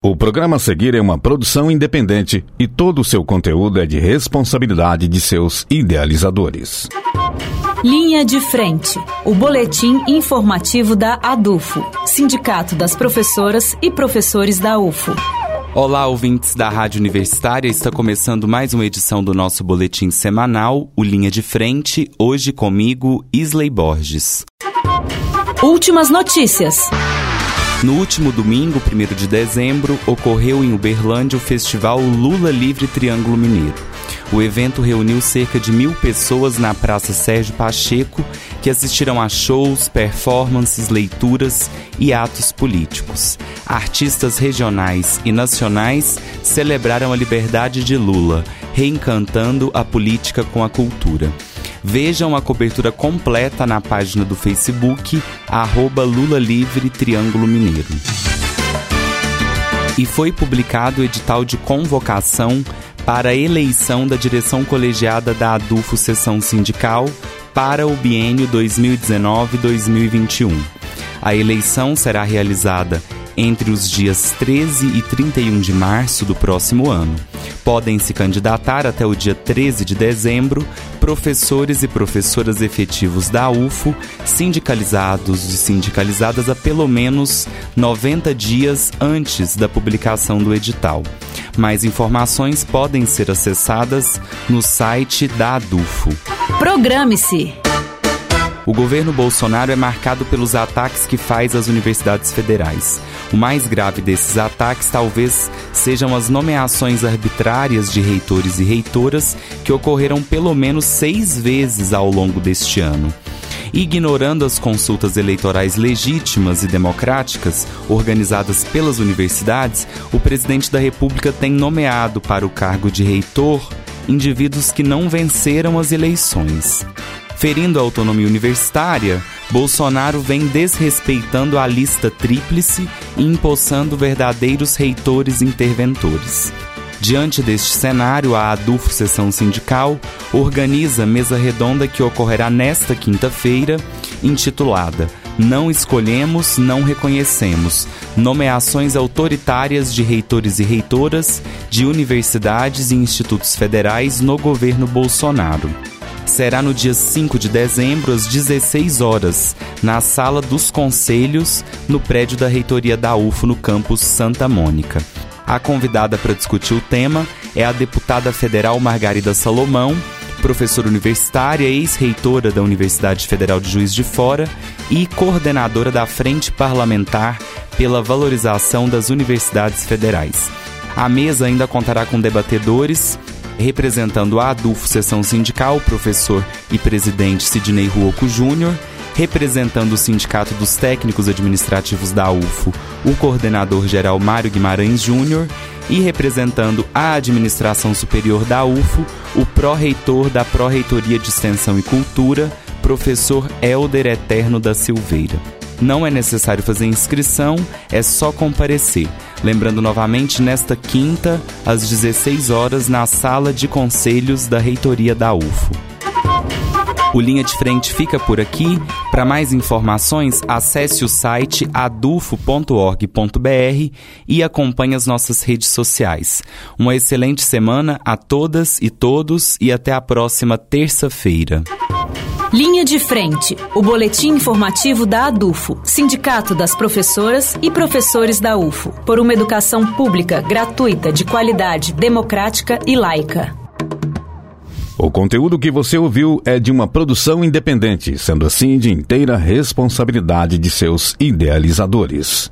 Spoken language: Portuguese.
O programa a seguir é uma produção independente e todo o seu conteúdo é de responsabilidade de seus idealizadores. Linha de Frente, o boletim informativo da ADUFO, Sindicato das Professoras e Professores da UFO. Olá, ouvintes da Rádio Universitária. Está começando mais uma edição do nosso boletim semanal, o Linha de Frente, hoje comigo, Isley Borges. Últimas notícias. No último domingo, 1 de dezembro, ocorreu em Uberlândia o festival Lula Livre Triângulo Mineiro. O evento reuniu cerca de mil pessoas na Praça Sérgio Pacheco, que assistiram a shows, performances, leituras e atos políticos. Artistas regionais e nacionais celebraram a liberdade de Lula, reencantando a política com a cultura. Vejam a cobertura completa na página do Facebook, arroba Lula Livre Triângulo Mineiro. E foi publicado o edital de convocação para a eleição da direção colegiada da ADUFO Seção Sindical para o biênio 2019-2021. A eleição será realizada entre os dias 13 e 31 de março do próximo ano. Podem se candidatar até o dia 13 de dezembro professores e professoras efetivos da UFO, sindicalizados e sindicalizadas há pelo menos 90 dias antes da publicação do edital. Mais informações podem ser acessadas no site da ADUFO. Programe-se! O governo Bolsonaro é marcado pelos ataques que faz às universidades federais. O mais grave desses ataques talvez sejam as nomeações arbitrárias de reitores e reitoras que ocorreram pelo menos seis vezes ao longo deste ano. Ignorando as consultas eleitorais legítimas e democráticas organizadas pelas universidades, o presidente da República tem nomeado para o cargo de reitor indivíduos que não venceram as eleições. Ferindo a autonomia universitária, Bolsonaro vem desrespeitando a lista tríplice e empossando verdadeiros reitores interventores. Diante deste cenário, a ADUFO Sessão Sindical organiza mesa redonda que ocorrerá nesta quinta-feira, intitulada Não Escolhemos, Não Reconhecemos Nomeações Autoritárias de Reitores e Reitoras de Universidades e Institutos Federais no Governo Bolsonaro será no dia 5 de dezembro, às 16 horas, na Sala dos Conselhos, no prédio da reitoria da UFO, no campus Santa Mônica. A convidada para discutir o tema é a deputada federal Margarida Salomão, professora universitária, ex-reitora da Universidade Federal de Juiz de Fora e coordenadora da Frente Parlamentar pela Valorização das Universidades Federais. A mesa ainda contará com debatedores representando a ADUFO Seção Sindical, o professor e presidente Sidney Ruoco Júnior, representando o Sindicato dos Técnicos Administrativos da UFO, o coordenador-geral Mário Guimarães Júnior, e representando a Administração Superior da UFO, o pró-reitor da Pró-Reitoria de Extensão e Cultura, professor Helder Eterno da Silveira. Não é necessário fazer inscrição, é só comparecer. Lembrando novamente, nesta quinta, às 16 horas, na sala de conselhos da reitoria da UFO. O Linha de Frente fica por aqui. Para mais informações, acesse o site adufo.org.br e acompanhe as nossas redes sociais. Uma excelente semana a todas e todos e até a próxima terça-feira. Linha de Frente, o boletim informativo da ADUFO, Sindicato das Professoras e Professores da UFO, por uma educação pública, gratuita, de qualidade, democrática e laica. O conteúdo que você ouviu é de uma produção independente, sendo assim de inteira responsabilidade de seus idealizadores.